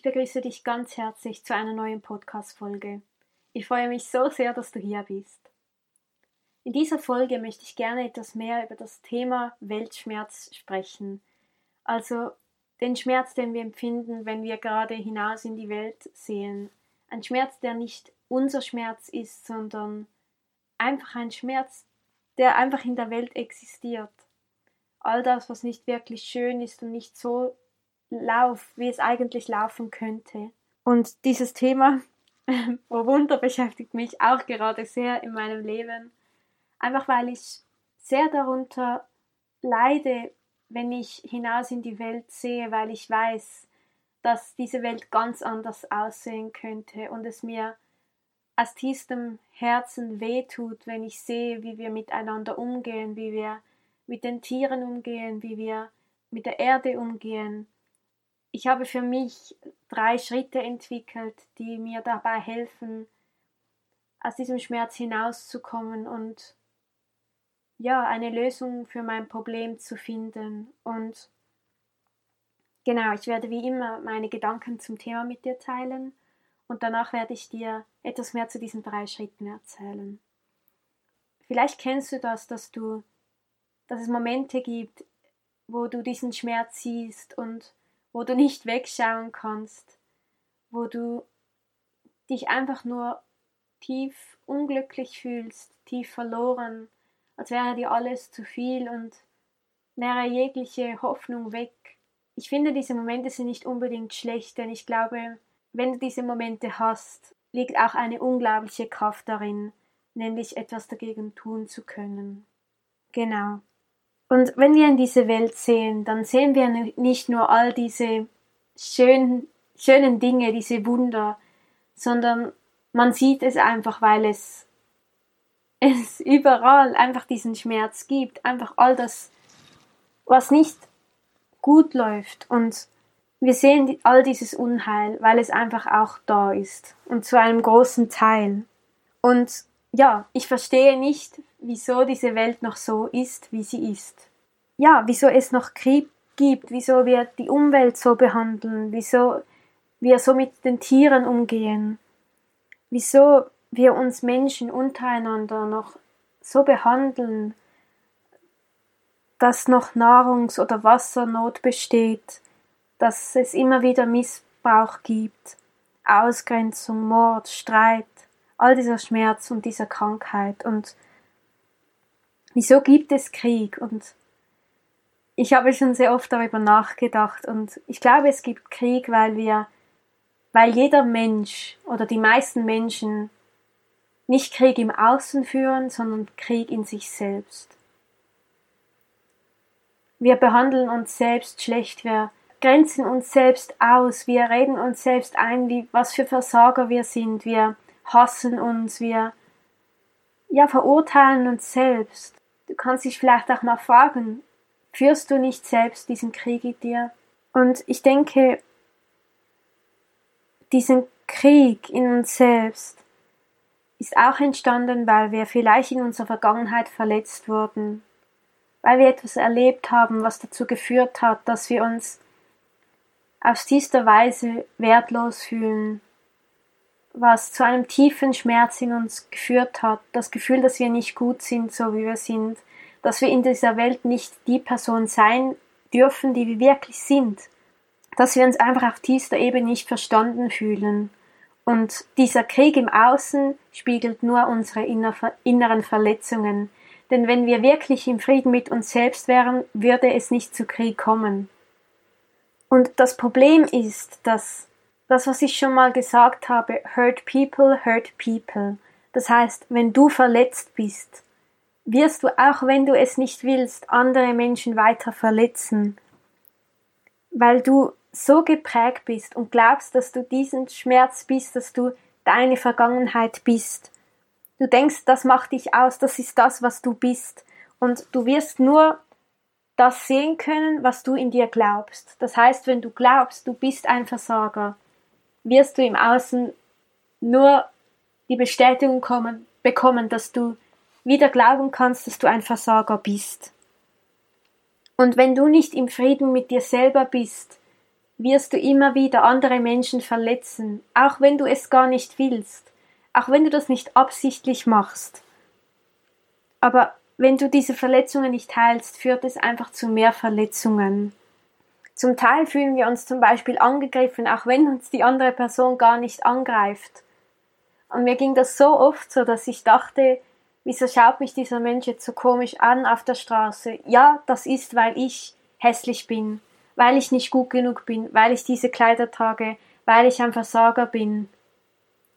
Begrüße dich ganz herzlich zu einer neuen Podcast-Folge. Ich freue mich so sehr, dass du hier bist. In dieser Folge möchte ich gerne etwas mehr über das Thema Weltschmerz sprechen. Also den Schmerz, den wir empfinden, wenn wir gerade hinaus in die Welt sehen. Ein Schmerz, der nicht unser Schmerz ist, sondern einfach ein Schmerz, der einfach in der Welt existiert. All das, was nicht wirklich schön ist und nicht so Lauf, wie es eigentlich laufen könnte. Und dieses Thema, oh Wunder, beschäftigt mich auch gerade sehr in meinem Leben. Einfach weil ich sehr darunter leide, wenn ich hinaus in die Welt sehe, weil ich weiß, dass diese Welt ganz anders aussehen könnte und es mir aus tiefstem Herzen wehtut, wenn ich sehe, wie wir miteinander umgehen, wie wir mit den Tieren umgehen, wie wir mit der Erde umgehen, ich habe für mich drei Schritte entwickelt, die mir dabei helfen, aus diesem Schmerz hinauszukommen und ja, eine Lösung für mein Problem zu finden. Und genau, ich werde wie immer meine Gedanken zum Thema mit dir teilen und danach werde ich dir etwas mehr zu diesen drei Schritten erzählen. Vielleicht kennst du das, dass du, dass es Momente gibt, wo du diesen Schmerz siehst und wo du nicht wegschauen kannst, wo du dich einfach nur tief unglücklich fühlst, tief verloren, als wäre dir alles zu viel und wäre jegliche Hoffnung weg. Ich finde, diese Momente sind nicht unbedingt schlecht, denn ich glaube, wenn du diese Momente hast, liegt auch eine unglaubliche Kraft darin, nämlich etwas dagegen tun zu können. Genau. Und wenn wir in diese Welt sehen, dann sehen wir nicht nur all diese schönen, schönen Dinge, diese Wunder, sondern man sieht es einfach, weil es, es überall einfach diesen Schmerz gibt, einfach all das, was nicht gut läuft. Und wir sehen all dieses Unheil, weil es einfach auch da ist und zu einem großen Teil. Und ja, ich verstehe nicht, wieso diese Welt noch so ist, wie sie ist. Ja, wieso es noch Krieg gibt, wieso wir die Umwelt so behandeln, wieso wir so mit den Tieren umgehen, wieso wir uns Menschen untereinander noch so behandeln, dass noch Nahrungs- oder Wassernot besteht, dass es immer wieder Missbrauch gibt, Ausgrenzung, Mord, Streit, all dieser Schmerz und dieser Krankheit. Und wieso gibt es Krieg? Und ich habe schon sehr oft darüber nachgedacht und ich glaube, es gibt Krieg, weil wir, weil jeder Mensch oder die meisten Menschen nicht Krieg im Außen führen, sondern Krieg in sich selbst. Wir behandeln uns selbst schlecht, wir grenzen uns selbst aus, wir reden uns selbst ein, wie, was für Versager wir sind, wir hassen uns, wir ja, verurteilen uns selbst. Du kannst dich vielleicht auch mal fragen, führst du nicht selbst diesen Krieg in dir? Und ich denke, diesen Krieg in uns selbst ist auch entstanden, weil wir vielleicht in unserer Vergangenheit verletzt wurden, weil wir etwas erlebt haben, was dazu geführt hat, dass wir uns aus dieser Weise wertlos fühlen, was zu einem tiefen Schmerz in uns geführt hat, das Gefühl, dass wir nicht gut sind, so wie wir sind, dass wir in dieser Welt nicht die Person sein dürfen, die wir wirklich sind, dass wir uns einfach auf tiefster Ebene nicht verstanden fühlen. Und dieser Krieg im Außen spiegelt nur unsere inneren Verletzungen. Denn wenn wir wirklich im Frieden mit uns selbst wären, würde es nicht zu Krieg kommen. Und das Problem ist, dass das, was ich schon mal gesagt habe, hurt people, hurt people. Das heißt, wenn du verletzt bist, wirst du, auch wenn du es nicht willst, andere Menschen weiter verletzen. weil du so geprägt bist und glaubst, dass du diesen Schmerz bist, dass du deine Vergangenheit bist. Du denkst, das macht dich aus, das ist das, was du bist. Und du wirst nur das sehen können, was du in dir glaubst. Das heißt, wenn du glaubst, du bist ein Versager, wirst du im Außen nur die Bestätigung kommen, bekommen, dass du wieder glauben kannst, dass du ein Versager bist. Und wenn du nicht im Frieden mit dir selber bist, wirst du immer wieder andere Menschen verletzen, auch wenn du es gar nicht willst, auch wenn du das nicht absichtlich machst. Aber wenn du diese Verletzungen nicht heilst, führt es einfach zu mehr Verletzungen. Zum Teil fühlen wir uns zum Beispiel angegriffen, auch wenn uns die andere Person gar nicht angreift. Und mir ging das so oft so, dass ich dachte, wieso schaut mich dieser Mensch jetzt so komisch an auf der Straße? Ja, das ist, weil ich hässlich bin, weil ich nicht gut genug bin, weil ich diese Kleider trage, weil ich ein Versager bin.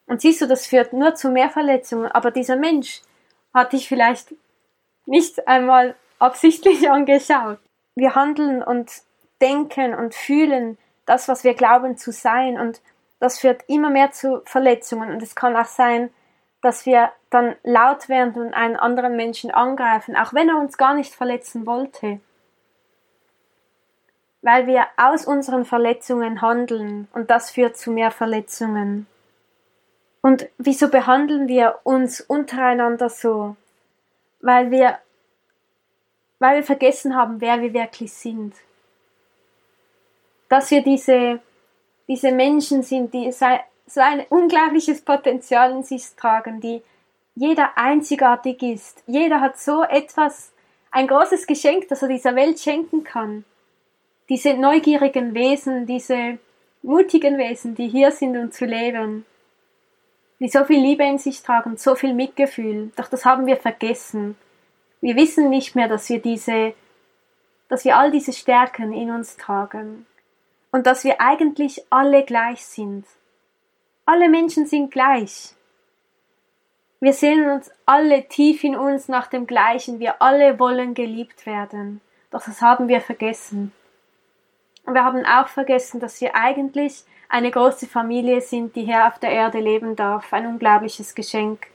Und siehst du, das führt nur zu mehr Verletzungen, aber dieser Mensch hat dich vielleicht nicht einmal absichtlich angeschaut. Wir handeln und denken und fühlen das, was wir glauben zu sein und das führt immer mehr zu Verletzungen und es kann auch sein, dass wir dann laut werden und einen anderen Menschen angreifen, auch wenn er uns gar nicht verletzen wollte. Weil wir aus unseren Verletzungen handeln und das führt zu mehr Verletzungen. Und wieso behandeln wir uns untereinander so? Weil wir, weil wir vergessen haben, wer wir wirklich sind. Dass wir diese diese Menschen sind, die so ein unglaubliches Potenzial in sich tragen, die jeder einzigartig ist. Jeder hat so etwas, ein großes Geschenk, das er dieser Welt schenken kann. Diese neugierigen Wesen, diese mutigen Wesen, die hier sind, um zu leben, die so viel Liebe in sich tragen, so viel Mitgefühl. Doch das haben wir vergessen. Wir wissen nicht mehr, dass wir diese, dass wir all diese Stärken in uns tragen und dass wir eigentlich alle gleich sind. Alle Menschen sind gleich. Wir sehen uns alle tief in uns nach dem Gleichen. Wir alle wollen geliebt werden. Doch das haben wir vergessen. Und wir haben auch vergessen, dass wir eigentlich eine große Familie sind, die hier auf der Erde leben darf. Ein unglaubliches Geschenk.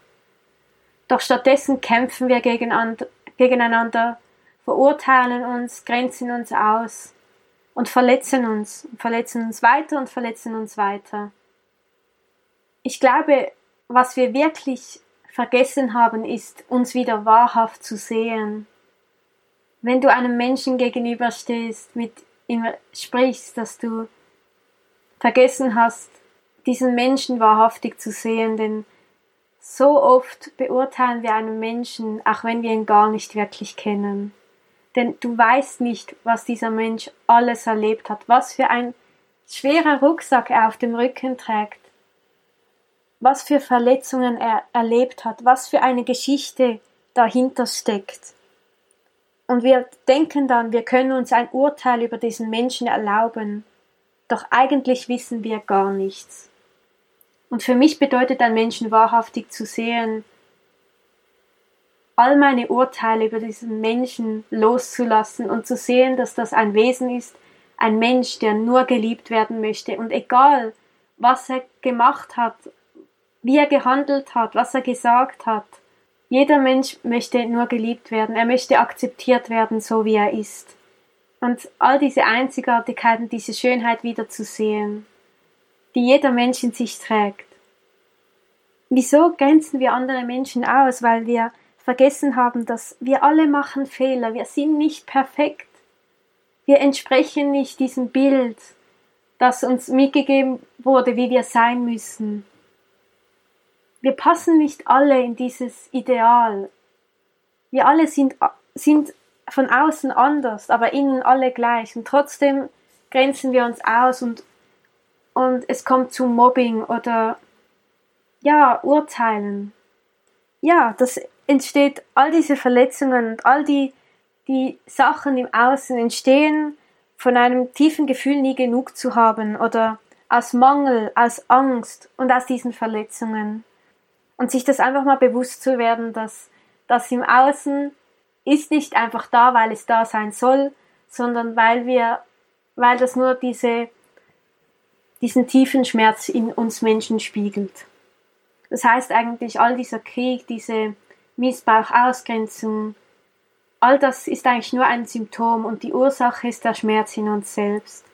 Doch stattdessen kämpfen wir gegeneinander, verurteilen uns, grenzen uns aus und verletzen uns, verletzen uns weiter und verletzen uns weiter. Ich glaube, was wir wirklich vergessen haben, ist, uns wieder wahrhaft zu sehen. Wenn du einem Menschen gegenüberstehst, mit ihm sprichst, dass du vergessen hast, diesen Menschen wahrhaftig zu sehen, denn so oft beurteilen wir einen Menschen, auch wenn wir ihn gar nicht wirklich kennen. Denn du weißt nicht, was dieser Mensch alles erlebt hat, was für ein schwerer Rucksack er auf dem Rücken trägt, was für Verletzungen er erlebt hat, was für eine Geschichte dahinter steckt. Und wir denken dann, wir können uns ein Urteil über diesen Menschen erlauben, doch eigentlich wissen wir gar nichts. Und für mich bedeutet ein Menschen wahrhaftig zu sehen, all meine Urteile über diesen Menschen loszulassen und zu sehen, dass das ein Wesen ist, ein Mensch, der nur geliebt werden möchte und egal, was er gemacht hat, wie er gehandelt hat, was er gesagt hat, jeder Mensch möchte nur geliebt werden, er möchte akzeptiert werden, so wie er ist. Und all diese Einzigartigkeiten, diese Schönheit wieder zu sehen, die jeder Mensch in sich trägt. Wieso grenzen wir andere Menschen aus? Weil wir vergessen haben, dass wir alle machen Fehler, wir sind nicht perfekt. Wir entsprechen nicht diesem Bild, das uns mitgegeben wurde, wie wir sein müssen. Wir passen nicht alle in dieses Ideal. Wir alle sind, sind von außen anders, aber innen alle gleich. Und trotzdem grenzen wir uns aus und, und es kommt zu Mobbing oder ja, Urteilen. Ja, das entsteht all diese Verletzungen und all die, die Sachen im Außen entstehen von einem tiefen Gefühl, nie genug zu haben oder aus Mangel, aus Angst und aus diesen Verletzungen. Und sich das einfach mal bewusst zu werden, dass das im Außen ist nicht einfach da, weil es da sein soll, sondern weil wir weil das nur diese, diesen tiefen Schmerz in uns Menschen spiegelt. Das heißt eigentlich, all dieser Krieg, diese Missbrauch, Ausgrenzung, all das ist eigentlich nur ein Symptom und die Ursache ist der Schmerz in uns selbst.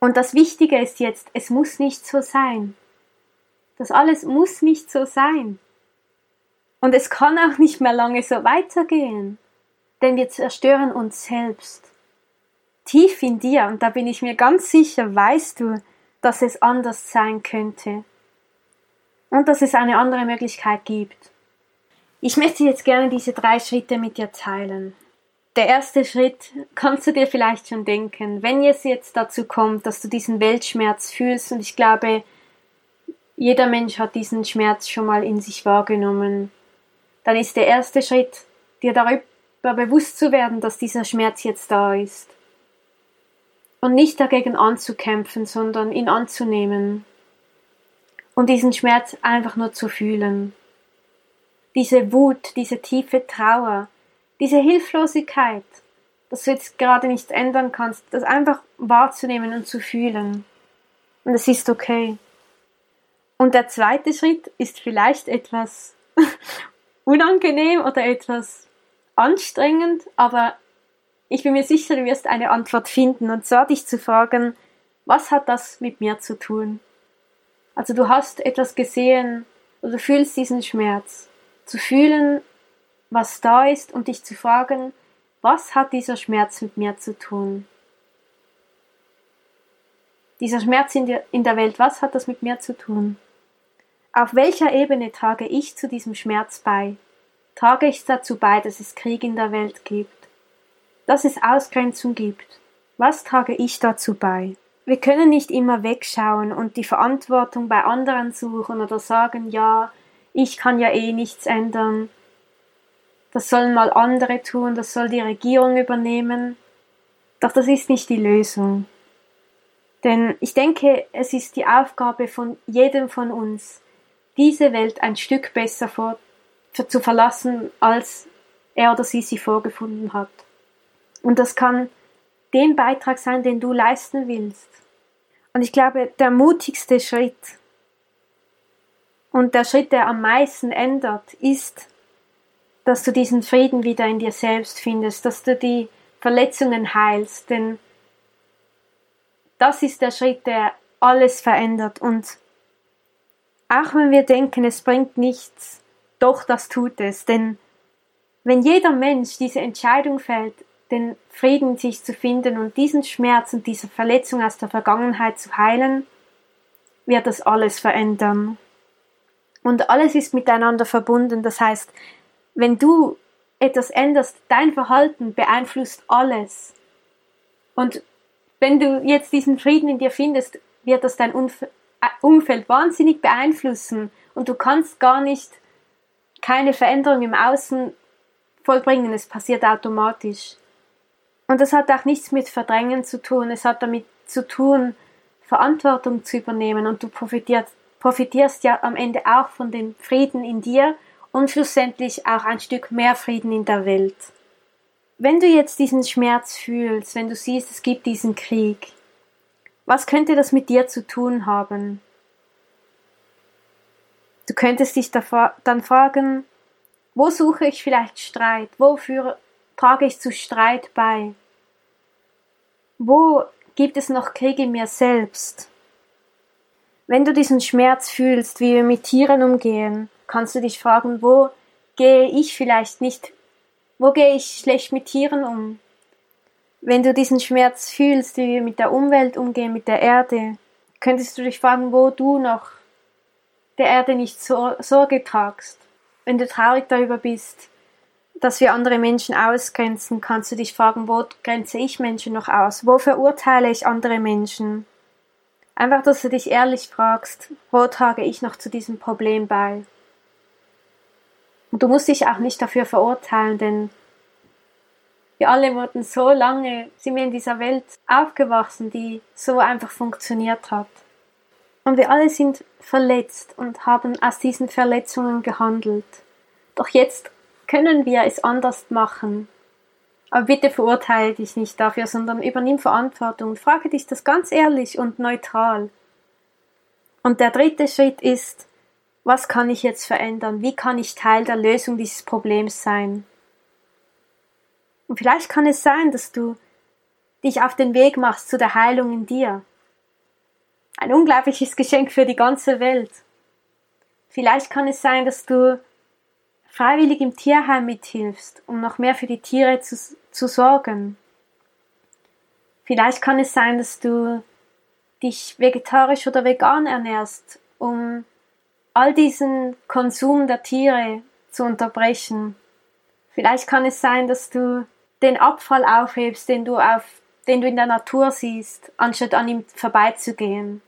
Und das Wichtige ist jetzt, es muss nicht so sein. Das alles muss nicht so sein. Und es kann auch nicht mehr lange so weitergehen, denn wir zerstören uns selbst. Tief in dir, und da bin ich mir ganz sicher, weißt du, dass es anders sein könnte und dass es eine andere Möglichkeit gibt. Ich möchte jetzt gerne diese drei Schritte mit dir teilen. Der erste Schritt kannst du dir vielleicht schon denken, wenn es jetzt dazu kommt, dass du diesen Weltschmerz fühlst, und ich glaube, jeder Mensch hat diesen Schmerz schon mal in sich wahrgenommen, dann ist der erste Schritt, dir darüber bewusst zu werden, dass dieser Schmerz jetzt da ist. Und nicht dagegen anzukämpfen, sondern ihn anzunehmen. Und diesen Schmerz einfach nur zu fühlen. Diese Wut, diese tiefe Trauer, diese Hilflosigkeit, dass du jetzt gerade nichts ändern kannst, das einfach wahrzunehmen und zu fühlen. Und es ist okay. Und der zweite Schritt ist vielleicht etwas unangenehm oder etwas anstrengend, aber ich bin mir sicher, du wirst eine Antwort finden und zwar dich zu fragen, was hat das mit mir zu tun? Also du hast etwas gesehen oder du fühlst diesen Schmerz. Zu fühlen, was da ist und dich zu fragen, was hat dieser Schmerz mit mir zu tun? Dieser Schmerz in der, Welt, was hat das mit mir zu tun? Auf welcher Ebene trage ich zu diesem Schmerz bei? Trage ich dazu bei, dass es Krieg in der Welt gibt? Dass es Ausgrenzung gibt? Was trage ich dazu bei? Wir können nicht immer wegschauen und die Verantwortung bei anderen suchen oder sagen, ja, ich kann ja eh nichts ändern. Das sollen mal andere tun, das soll die Regierung übernehmen. Doch das ist nicht die Lösung. Denn ich denke, es ist die Aufgabe von jedem von uns, diese Welt ein Stück besser vor, zu verlassen, als er oder sie sie vorgefunden hat. Und das kann den Beitrag sein, den du leisten willst. Und ich glaube, der mutigste Schritt und der Schritt, der am meisten ändert, ist, dass du diesen Frieden wieder in dir selbst findest, dass du die Verletzungen heilst, denn das ist der Schritt, der alles verändert und auch wenn wir denken, es bringt nichts, doch das tut es. Denn wenn jeder Mensch diese Entscheidung fällt, den Frieden sich zu finden und diesen Schmerz und diese Verletzung aus der Vergangenheit zu heilen, wird das alles verändern. Und alles ist miteinander verbunden. Das heißt, wenn du etwas änderst, dein Verhalten beeinflusst alles. Und wenn du jetzt diesen Frieden in dir findest, wird das dein Umfeld wahnsinnig beeinflussen und du kannst gar nicht keine Veränderung im Außen vollbringen, es passiert automatisch. Und das hat auch nichts mit Verdrängen zu tun, es hat damit zu tun, Verantwortung zu übernehmen und du profitierst, profitierst ja am Ende auch von dem Frieden in dir und schlussendlich auch ein Stück mehr Frieden in der Welt. Wenn du jetzt diesen Schmerz fühlst, wenn du siehst, es gibt diesen Krieg, was könnte das mit dir zu tun haben? Du könntest dich dann fragen, wo suche ich vielleicht Streit? Wofür trage ich zu Streit bei? Wo gibt es noch Krieg in mir selbst? Wenn du diesen Schmerz fühlst, wie wir mit Tieren umgehen, kannst du dich fragen, wo gehe ich vielleicht nicht, wo gehe ich schlecht mit Tieren um? Wenn du diesen Schmerz fühlst, wie wir mit der Umwelt umgehen, mit der Erde, könntest du dich fragen, wo du noch der Erde nicht Sorge tragst. Wenn du traurig darüber bist, dass wir andere Menschen ausgrenzen, kannst du dich fragen, wo grenze ich Menschen noch aus? Wo verurteile ich andere Menschen? Einfach, dass du dich ehrlich fragst, wo trage ich noch zu diesem Problem bei? Und du musst dich auch nicht dafür verurteilen, denn wir alle wurden so lange, sind wir in dieser Welt aufgewachsen, die so einfach funktioniert hat. Und wir alle sind verletzt und haben aus diesen Verletzungen gehandelt. Doch jetzt können wir es anders machen. Aber bitte verurteile dich nicht dafür, sondern übernimm Verantwortung und frage dich das ganz ehrlich und neutral. Und der dritte Schritt ist, was kann ich jetzt verändern? Wie kann ich Teil der Lösung dieses Problems sein? Und vielleicht kann es sein, dass du dich auf den Weg machst zu der Heilung in dir. Ein unglaubliches Geschenk für die ganze Welt. Vielleicht kann es sein, dass du freiwillig im Tierheim mithilfst, um noch mehr für die Tiere zu, zu sorgen. Vielleicht kann es sein, dass du dich vegetarisch oder vegan ernährst, um all diesen Konsum der Tiere zu unterbrechen. Vielleicht kann es sein, dass du den Abfall aufhebst, den du auf, den du in der Natur siehst, anstatt an ihm vorbeizugehen.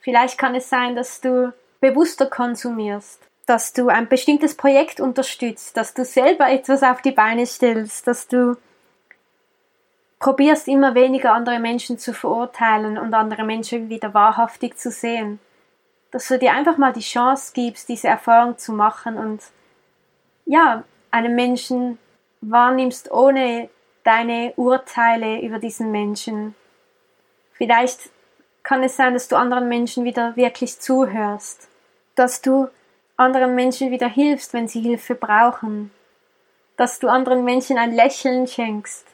Vielleicht kann es sein, dass du bewusster konsumierst, dass du ein bestimmtes Projekt unterstützt, dass du selber etwas auf die Beine stellst, dass du probierst immer weniger andere Menschen zu verurteilen und andere Menschen wieder wahrhaftig zu sehen. Dass du dir einfach mal die Chance gibst, diese Erfahrung zu machen und ja, einen Menschen wahrnimmst ohne deine Urteile über diesen Menschen. Vielleicht kann es sein, dass du anderen Menschen wieder wirklich zuhörst, dass du anderen Menschen wieder hilfst, wenn sie Hilfe brauchen, dass du anderen Menschen ein Lächeln schenkst.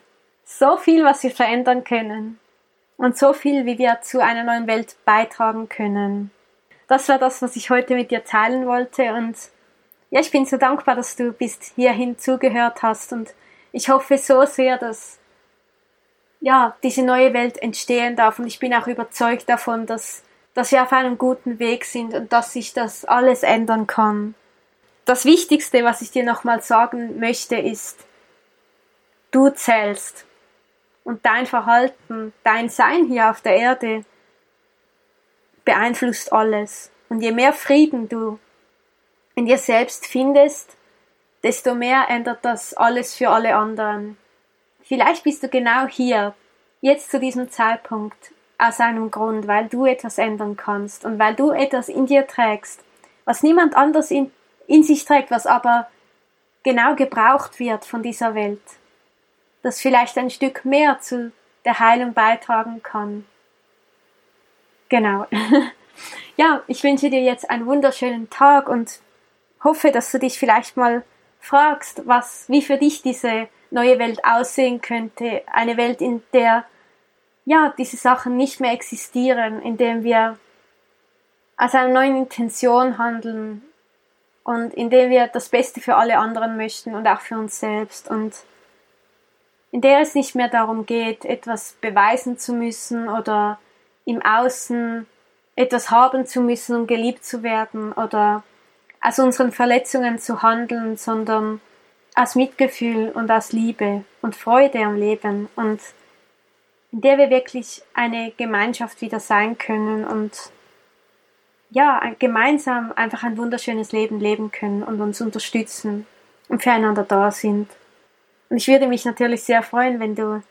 So viel, was wir verändern können. Und so viel, wie wir zu einer neuen Welt beitragen können. Das war das, was ich heute mit dir teilen wollte. Und ja, ich bin so dankbar, dass du bis hierhin zugehört hast. Und ich hoffe so sehr, dass ja, diese neue Welt entstehen darf. Und ich bin auch überzeugt davon, dass, dass wir auf einem guten Weg sind und dass sich das alles ändern kann. Das Wichtigste, was ich dir nochmal sagen möchte, ist, du zählst und dein Verhalten, dein Sein hier auf der Erde beeinflusst alles. Und je mehr Frieden du in dir selbst findest, desto mehr ändert das alles für alle anderen. Vielleicht bist du genau hier, jetzt zu diesem Zeitpunkt, aus einem Grund, weil du etwas ändern kannst und weil du etwas in dir trägst, was niemand anders in, in sich trägt, was aber genau gebraucht wird von dieser Welt, das vielleicht ein Stück mehr zu der Heilung beitragen kann. Genau. ja, ich wünsche dir jetzt einen wunderschönen Tag und hoffe, dass du dich vielleicht mal fragst, was, wie für dich diese neue Welt aussehen könnte. Eine Welt, in der, ja, diese Sachen nicht mehr existieren, in der wir aus einer neuen Intention handeln und in der wir das Beste für alle anderen möchten und auch für uns selbst. Und in der es nicht mehr darum geht, etwas beweisen zu müssen oder im Außen etwas haben zu müssen, um geliebt zu werden oder aus unseren Verletzungen zu handeln, sondern aus Mitgefühl und aus Liebe und Freude am Leben. Und in der wir wirklich eine Gemeinschaft wieder sein können und ja, gemeinsam einfach ein wunderschönes Leben leben können und uns unterstützen und füreinander da sind. Und ich würde mich natürlich sehr freuen, wenn du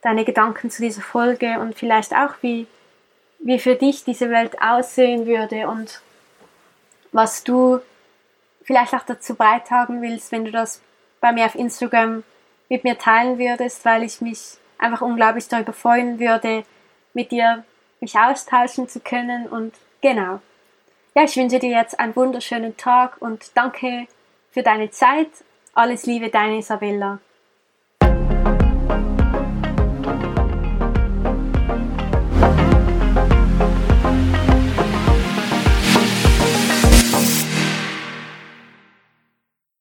deine Gedanken zu dieser Folge und vielleicht auch wie, wie für dich diese Welt aussehen würde und was du vielleicht auch dazu beitragen willst, wenn du das bei mir auf Instagram mit mir teilen würdest, weil ich mich einfach unglaublich darüber freuen würde, mit dir mich austauschen zu können und genau. Ja, ich wünsche dir jetzt einen wunderschönen Tag und danke für deine Zeit. Alles Liebe, deine Isabella.